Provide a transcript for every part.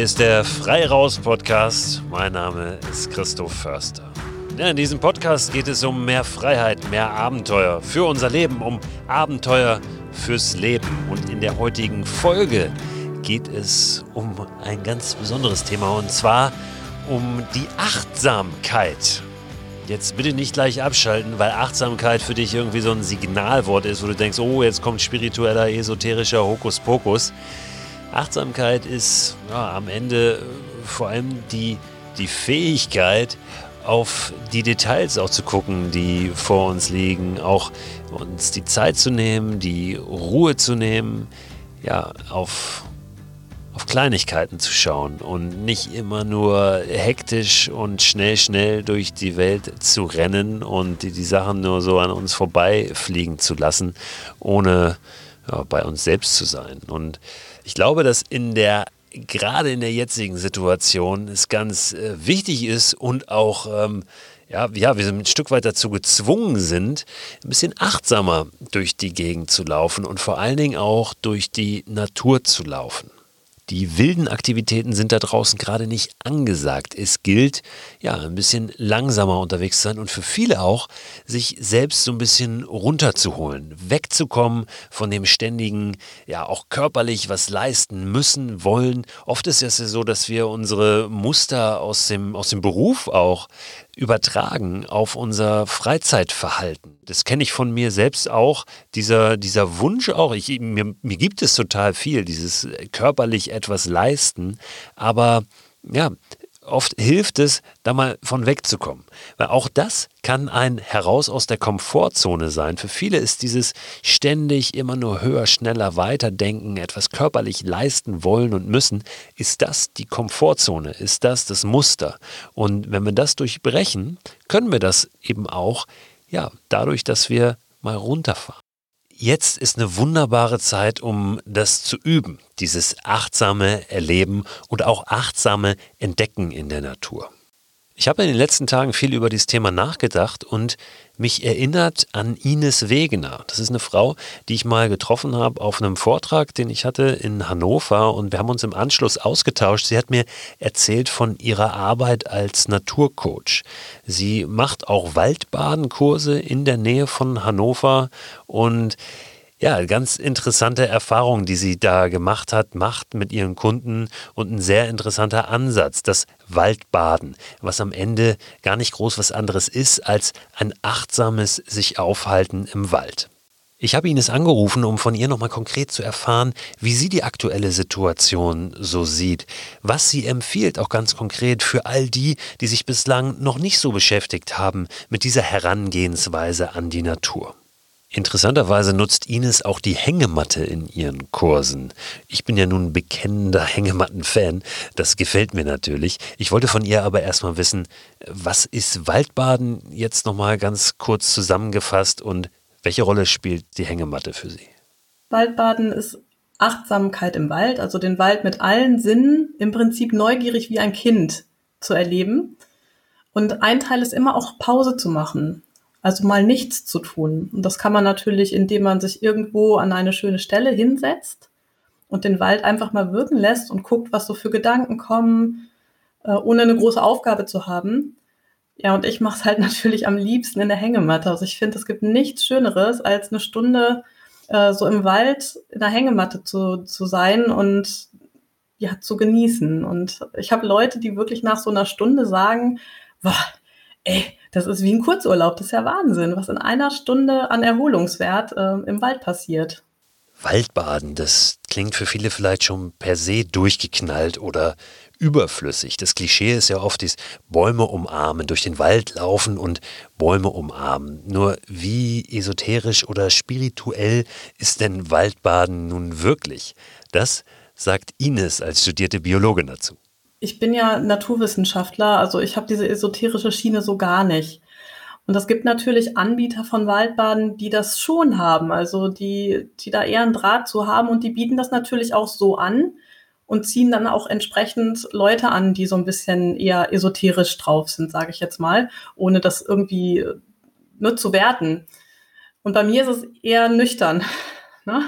Hier ist der Freiraus Podcast. Mein Name ist Christoph Förster. In diesem Podcast geht es um mehr Freiheit, mehr Abenteuer für unser Leben, um Abenteuer fürs Leben. Und in der heutigen Folge geht es um ein ganz besonderes Thema und zwar um die Achtsamkeit. Jetzt bitte nicht gleich abschalten, weil Achtsamkeit für dich irgendwie so ein Signalwort ist, wo du denkst, oh, jetzt kommt spiritueller, esoterischer Hokuspokus. Achtsamkeit ist ja, am Ende vor allem die, die Fähigkeit, auf die Details auch zu gucken, die vor uns liegen, auch uns die Zeit zu nehmen, die Ruhe zu nehmen, ja, auf, auf Kleinigkeiten zu schauen und nicht immer nur hektisch und schnell, schnell durch die Welt zu rennen und die, die Sachen nur so an uns vorbeifliegen zu lassen, ohne ja, bei uns selbst zu sein. Und ich glaube, dass in der gerade in der jetzigen Situation es ganz äh, wichtig ist und auch ähm, ja, ja, wir ein Stück weit dazu gezwungen sind, ein bisschen achtsamer durch die Gegend zu laufen und vor allen Dingen auch durch die Natur zu laufen. Die wilden Aktivitäten sind da draußen gerade nicht angesagt. Es gilt, ja, ein bisschen langsamer unterwegs zu sein und für viele auch, sich selbst so ein bisschen runterzuholen, wegzukommen von dem ständigen, ja, auch körperlich was leisten müssen, wollen. Oft ist es ja so, dass wir unsere Muster aus dem, aus dem Beruf auch übertragen auf unser Freizeitverhalten. Das kenne ich von mir selbst auch. Dieser, dieser Wunsch auch, ich, mir, mir gibt es total viel, dieses körperlich etwas leisten, aber ja, oft hilft es, da mal von wegzukommen. Weil auch das kann ein Heraus aus der Komfortzone sein. Für viele ist dieses ständig immer nur höher, schneller, weiter denken, etwas körperlich leisten wollen und müssen, ist das die Komfortzone, ist das das Muster. Und wenn wir das durchbrechen, können wir das eben auch, ja, dadurch, dass wir mal runterfahren. Jetzt ist eine wunderbare Zeit, um das zu üben, dieses achtsame Erleben und auch achtsame Entdecken in der Natur. Ich habe in den letzten Tagen viel über dieses Thema nachgedacht und mich erinnert an Ines Wegener. Das ist eine Frau, die ich mal getroffen habe auf einem Vortrag, den ich hatte in Hannover und wir haben uns im Anschluss ausgetauscht. Sie hat mir erzählt von ihrer Arbeit als Naturcoach. Sie macht auch Waldbadenkurse in der Nähe von Hannover und ja, ganz interessante Erfahrung, die sie da gemacht hat, macht mit ihren Kunden und ein sehr interessanter Ansatz, das Waldbaden, was am Ende gar nicht groß was anderes ist als ein achtsames sich aufhalten im Wald. Ich habe Ines angerufen, um von ihr nochmal konkret zu erfahren, wie sie die aktuelle Situation so sieht, was sie empfiehlt, auch ganz konkret für all die, die sich bislang noch nicht so beschäftigt haben mit dieser Herangehensweise an die Natur. Interessanterweise nutzt Ines auch die Hängematte in ihren Kursen. Ich bin ja nun bekennender Hängematten-Fan. Das gefällt mir natürlich. Ich wollte von ihr aber erstmal wissen, was ist Waldbaden jetzt nochmal ganz kurz zusammengefasst und welche Rolle spielt die Hängematte für Sie? Waldbaden ist Achtsamkeit im Wald, also den Wald mit allen Sinnen im Prinzip neugierig wie ein Kind zu erleben. Und ein Teil ist immer auch Pause zu machen. Also mal nichts zu tun. Und das kann man natürlich, indem man sich irgendwo an eine schöne Stelle hinsetzt und den Wald einfach mal wirken lässt und guckt, was so für Gedanken kommen, äh, ohne eine große Aufgabe zu haben. Ja, und ich mache es halt natürlich am liebsten in der Hängematte. Also ich finde, es gibt nichts Schöneres, als eine Stunde äh, so im Wald in der Hängematte zu, zu sein und ja, zu genießen. Und ich habe Leute, die wirklich nach so einer Stunde sagen, boah, ey, das ist wie ein Kurzurlaub. Das ist ja Wahnsinn, was in einer Stunde an Erholungswert äh, im Wald passiert. Waldbaden, das klingt für viele vielleicht schon per se durchgeknallt oder überflüssig. Das Klischee ist ja oft dieses Bäume umarmen, durch den Wald laufen und Bäume umarmen. Nur wie esoterisch oder spirituell ist denn Waldbaden nun wirklich? Das sagt Ines als studierte Biologin dazu ich bin ja Naturwissenschaftler, also ich habe diese esoterische Schiene so gar nicht. Und es gibt natürlich Anbieter von Waldbaden, die das schon haben, also die, die da eher einen Draht zu haben und die bieten das natürlich auch so an und ziehen dann auch entsprechend Leute an, die so ein bisschen eher esoterisch drauf sind, sage ich jetzt mal, ohne das irgendwie nur zu werten. Und bei mir ist es eher nüchtern. Ne?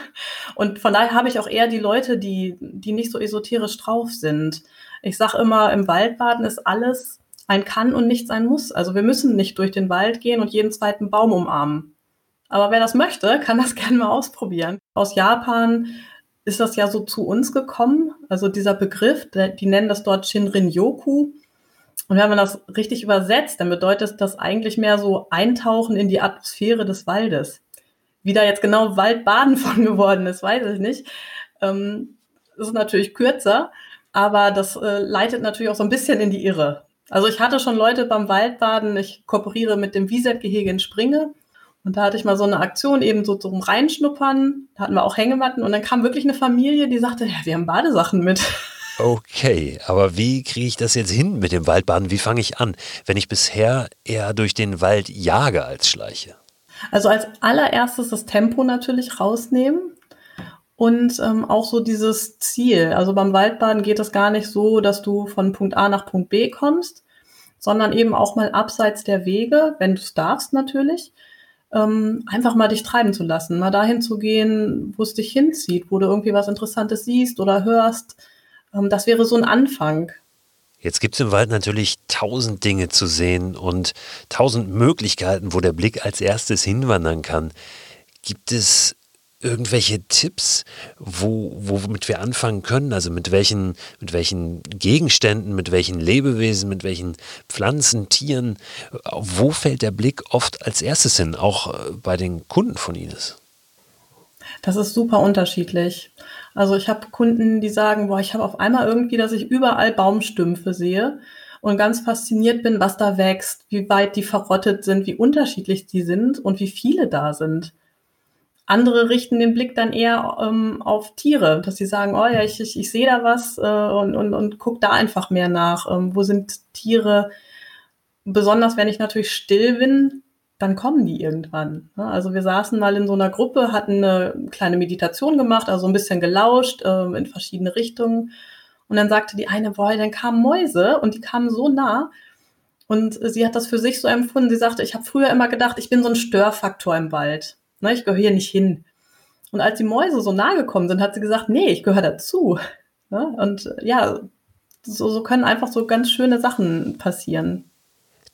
Und von daher habe ich auch eher die Leute, die, die nicht so esoterisch drauf sind. Ich sage immer, im Waldbaden ist alles ein Kann und nichts ein Muss. Also wir müssen nicht durch den Wald gehen und jeden zweiten Baum umarmen. Aber wer das möchte, kann das gerne mal ausprobieren. Aus Japan ist das ja so zu uns gekommen. Also dieser Begriff, die nennen das dort Shinrin-yoku. Und wenn man das richtig übersetzt, dann bedeutet das eigentlich mehr so Eintauchen in die Atmosphäre des Waldes. Wie da jetzt genau Waldbaden von geworden ist, weiß ich nicht. Ähm, das ist natürlich kürzer, aber das äh, leitet natürlich auch so ein bisschen in die Irre. Also ich hatte schon Leute beim Waldbaden, ich kooperiere mit dem Wieset-Gehege in Springe. Und da hatte ich mal so eine Aktion eben so zum Reinschnuppern. Da hatten wir auch Hängematten und dann kam wirklich eine Familie, die sagte, ja, wir haben Badesachen mit. Okay, aber wie kriege ich das jetzt hin mit dem Waldbaden? Wie fange ich an, wenn ich bisher eher durch den Wald jage als schleiche? Also als allererstes das Tempo natürlich rausnehmen und ähm, auch so dieses Ziel. Also beim Waldbaden geht es gar nicht so, dass du von Punkt A nach Punkt B kommst, sondern eben auch mal abseits der Wege, wenn du es darfst natürlich, ähm, einfach mal dich treiben zu lassen, mal dahin zu gehen, wo es dich hinzieht, wo du irgendwie was Interessantes siehst oder hörst. Ähm, das wäre so ein Anfang. Jetzt gibt es im Wald natürlich tausend Dinge zu sehen und tausend Möglichkeiten, wo der Blick als erstes hinwandern kann. Gibt es irgendwelche Tipps, wo, womit wir anfangen können? Also mit welchen, mit welchen Gegenständen, mit welchen Lebewesen, mit welchen Pflanzen, Tieren? Wo fällt der Blick oft als erstes hin, auch äh, bei den Kunden von Ines? Das ist super unterschiedlich. Also ich habe Kunden, die sagen, boah, ich habe auf einmal irgendwie, dass ich überall Baumstümpfe sehe und ganz fasziniert bin, was da wächst, wie weit die verrottet sind, wie unterschiedlich die sind und wie viele da sind. Andere richten den Blick dann eher ähm, auf Tiere, dass sie sagen, oh ja, ich, ich, ich sehe da was äh, und, und, und guck da einfach mehr nach. Ähm, wo sind Tiere? Besonders wenn ich natürlich still bin, dann kommen die irgendwann. Ne? Also wir saßen mal in so einer Gruppe, hatten eine kleine Meditation gemacht, also ein bisschen gelauscht äh, in verschiedene Richtungen. Und dann sagte die eine, boah, dann kamen Mäuse und die kamen so nah. Und sie hat das für sich so empfunden. Sie sagte, ich habe früher immer gedacht, ich bin so ein Störfaktor im Wald. Ne, ich gehöre hier nicht hin. Und als die Mäuse so nahe gekommen sind, hat sie gesagt, nee, ich gehöre dazu. Ne? Und ja, so, so können einfach so ganz schöne Sachen passieren.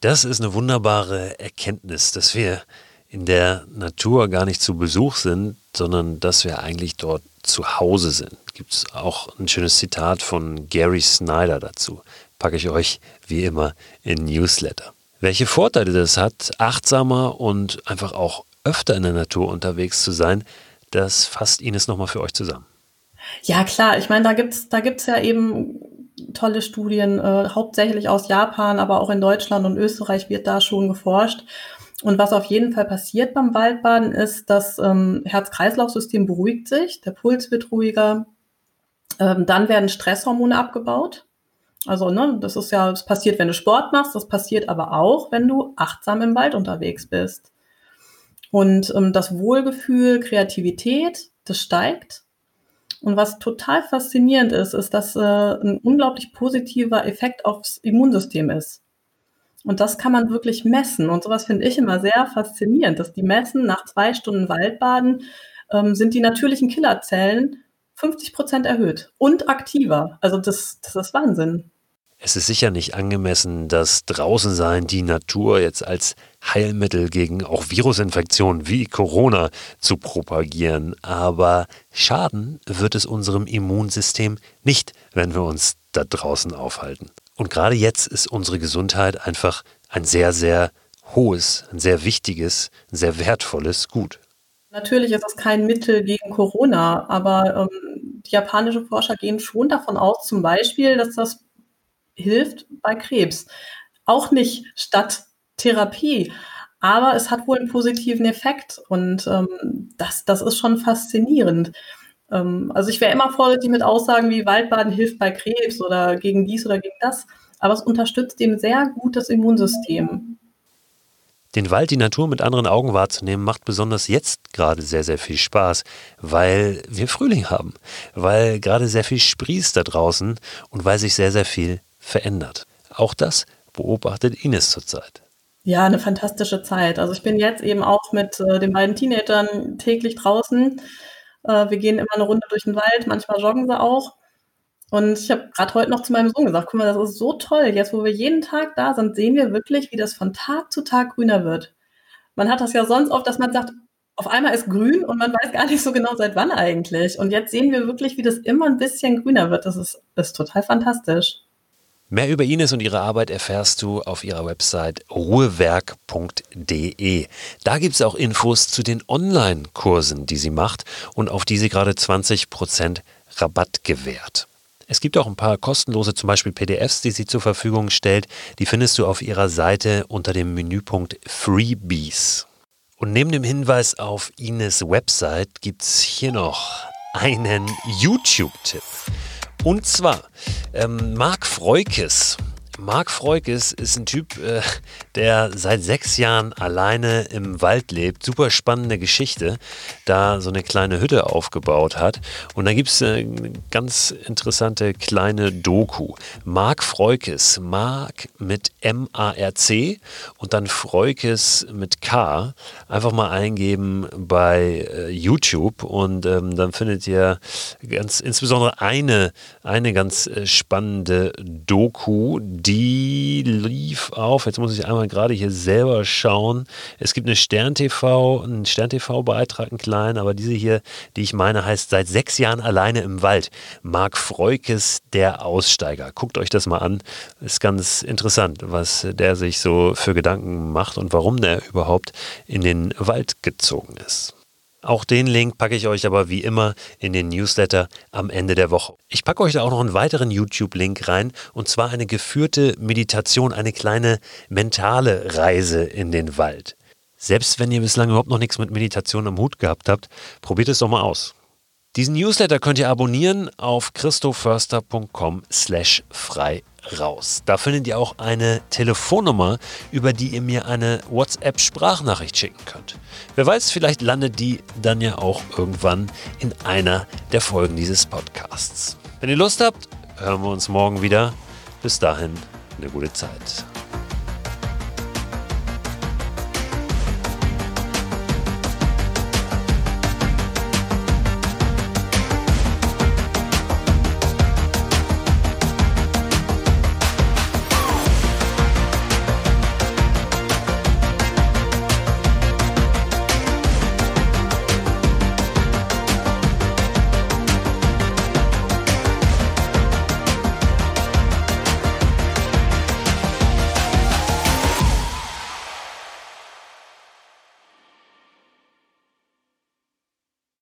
Das ist eine wunderbare Erkenntnis, dass wir in der Natur gar nicht zu Besuch sind, sondern dass wir eigentlich dort zu Hause sind. Gibt es auch ein schönes Zitat von Gary Snyder dazu. Packe ich euch wie immer in Newsletter. Welche Vorteile das hat, achtsamer und einfach auch öfter in der Natur unterwegs zu sein, das fasst Ines nochmal für euch zusammen. Ja, klar. Ich meine, da gibt's da gibt's ja eben tolle Studien, äh, hauptsächlich aus Japan, aber auch in Deutschland und Österreich wird da schon geforscht. Und was auf jeden Fall passiert beim Waldbaden ist, das ähm, Herz-Kreislauf-System beruhigt sich, der Puls wird ruhiger, ähm, dann werden Stresshormone abgebaut. Also, ne, das ist ja, das passiert, wenn du Sport machst, das passiert aber auch, wenn du achtsam im Wald unterwegs bist. Und ähm, das Wohlgefühl, Kreativität, das steigt. Und was total faszinierend ist, ist, dass äh, ein unglaublich positiver Effekt aufs Immunsystem ist. Und das kann man wirklich messen. Und sowas finde ich immer sehr faszinierend, dass die messen, nach zwei Stunden Waldbaden ähm, sind die natürlichen Killerzellen 50 Prozent erhöht und aktiver. Also das, das ist Wahnsinn. Es ist sicher nicht angemessen, das Draußensein, die Natur jetzt als Heilmittel gegen auch Virusinfektionen wie Corona zu propagieren. Aber schaden wird es unserem Immunsystem nicht, wenn wir uns da draußen aufhalten. Und gerade jetzt ist unsere Gesundheit einfach ein sehr, sehr hohes, ein sehr wichtiges, ein sehr wertvolles Gut. Natürlich ist es kein Mittel gegen Corona, aber ähm, die japanischen Forscher gehen schon davon aus, zum Beispiel, dass das hilft bei Krebs. Auch nicht statt Therapie, aber es hat wohl einen positiven Effekt und ähm, das, das ist schon faszinierend. Ähm, also ich wäre immer vorsichtig mit Aussagen wie Waldbaden hilft bei Krebs oder gegen dies oder gegen das, aber es unterstützt eben sehr gut das Immunsystem. Den Wald, die Natur mit anderen Augen wahrzunehmen, macht besonders jetzt gerade sehr, sehr viel Spaß, weil wir Frühling haben, weil gerade sehr viel sprießt da draußen und weil sich sehr, sehr viel verändert. Auch das beobachtet Ines zurzeit. Ja, eine fantastische Zeit. Also ich bin jetzt eben auch mit äh, den beiden Teenagern täglich draußen. Äh, wir gehen immer eine Runde durch den Wald, manchmal joggen sie auch. Und ich habe gerade heute noch zu meinem Sohn gesagt, guck mal, das ist so toll. Jetzt, wo wir jeden Tag da sind, sehen wir wirklich, wie das von Tag zu Tag grüner wird. Man hat das ja sonst oft, dass man sagt, auf einmal ist grün und man weiß gar nicht so genau, seit wann eigentlich. Und jetzt sehen wir wirklich, wie das immer ein bisschen grüner wird. Das ist, ist total fantastisch. Mehr über Ines und ihre Arbeit erfährst du auf ihrer Website ruhewerk.de. Da gibt es auch Infos zu den Online-Kursen, die sie macht und auf die sie gerade 20% Rabatt gewährt. Es gibt auch ein paar kostenlose, zum Beispiel PDFs, die sie zur Verfügung stellt. Die findest du auf ihrer Seite unter dem Menüpunkt Freebies. Und neben dem Hinweis auf Ines Website gibt es hier noch einen YouTube-Tipp. Und zwar ähm, Marc Freukes Marc Freukes ist ein Typ, äh, der seit sechs Jahren alleine im Wald lebt. Super spannende Geschichte, da so eine kleine Hütte aufgebaut hat. Und da gibt es eine ganz interessante kleine Doku. Marc Freukes, Marc mit M-A-R-C und dann Freukes mit K. Einfach mal eingeben bei äh, YouTube und ähm, dann findet ihr ganz insbesondere eine, eine ganz äh, spannende Doku, die lief auf, jetzt muss ich einmal gerade hier selber schauen. Es gibt eine Stern-TV, einen Stern-TV-Beitrag, einen kleinen, aber diese hier, die ich meine, heißt seit sechs Jahren alleine im Wald. Marc Freukes, der Aussteiger. Guckt euch das mal an. Ist ganz interessant, was der sich so für Gedanken macht und warum der überhaupt in den Wald gezogen ist. Auch den Link packe ich euch aber wie immer in den Newsletter am Ende der Woche. Ich packe euch da auch noch einen weiteren YouTube-Link rein und zwar eine geführte Meditation, eine kleine mentale Reise in den Wald. Selbst wenn ihr bislang überhaupt noch nichts mit Meditation am Hut gehabt habt, probiert es doch mal aus. Diesen Newsletter könnt ihr abonnieren auf christoförster.com slash frei raus. Da findet ihr auch eine Telefonnummer, über die ihr mir eine WhatsApp-Sprachnachricht schicken könnt. Wer weiß, vielleicht landet die dann ja auch irgendwann in einer der Folgen dieses Podcasts. Wenn ihr Lust habt, hören wir uns morgen wieder. Bis dahin, eine gute Zeit.